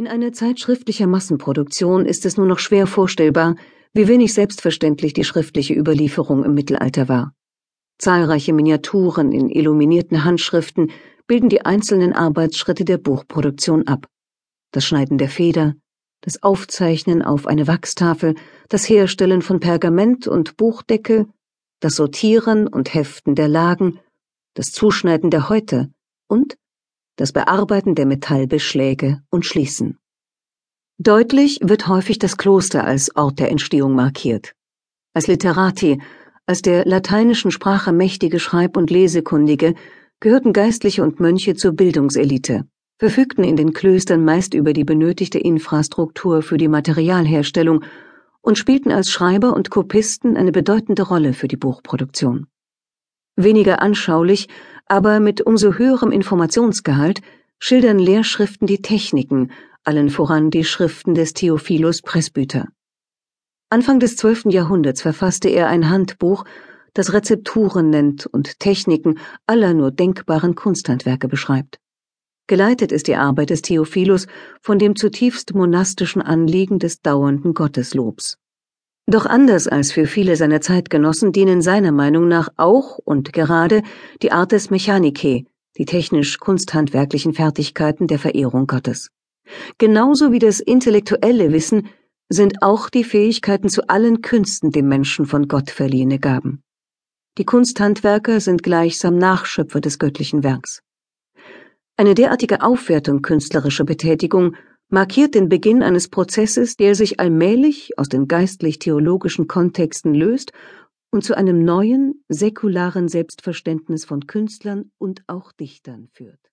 In einer Zeit schriftlicher Massenproduktion ist es nur noch schwer vorstellbar, wie wenig selbstverständlich die schriftliche Überlieferung im Mittelalter war. Zahlreiche Miniaturen in illuminierten Handschriften bilden die einzelnen Arbeitsschritte der Buchproduktion ab. Das Schneiden der Feder, das Aufzeichnen auf eine Wachstafel, das Herstellen von Pergament und Buchdeckel, das Sortieren und Heften der Lagen, das Zuschneiden der Häute und das Bearbeiten der Metallbeschläge und Schließen. Deutlich wird häufig das Kloster als Ort der Entstehung markiert. Als Literati, als der lateinischen Sprache mächtige Schreib- und Lesekundige, gehörten Geistliche und Mönche zur Bildungselite, verfügten in den Klöstern meist über die benötigte Infrastruktur für die Materialherstellung und spielten als Schreiber und Kopisten eine bedeutende Rolle für die Buchproduktion. Weniger anschaulich, aber mit umso höherem Informationsgehalt schildern Lehrschriften die Techniken, allen voran die Schriften des Theophilus Presbyter. Anfang des zwölften Jahrhunderts verfasste er ein Handbuch, das Rezepturen nennt und Techniken aller nur denkbaren Kunsthandwerke beschreibt. Geleitet ist die Arbeit des Theophilus von dem zutiefst monastischen Anliegen des dauernden Gotteslobs. Doch anders als für viele seiner Zeitgenossen dienen seiner Meinung nach auch und gerade die Art des Mechanike, die technisch-kunsthandwerklichen Fertigkeiten der Verehrung Gottes. Genauso wie das intellektuelle Wissen sind auch die Fähigkeiten zu allen Künsten dem Menschen von Gott verliehene Gaben. Die Kunsthandwerker sind gleichsam Nachschöpfer des göttlichen Werks. Eine derartige Aufwertung künstlerischer Betätigung markiert den Beginn eines Prozesses, der sich allmählich aus den geistlich-theologischen Kontexten löst und zu einem neuen, säkularen Selbstverständnis von Künstlern und auch Dichtern führt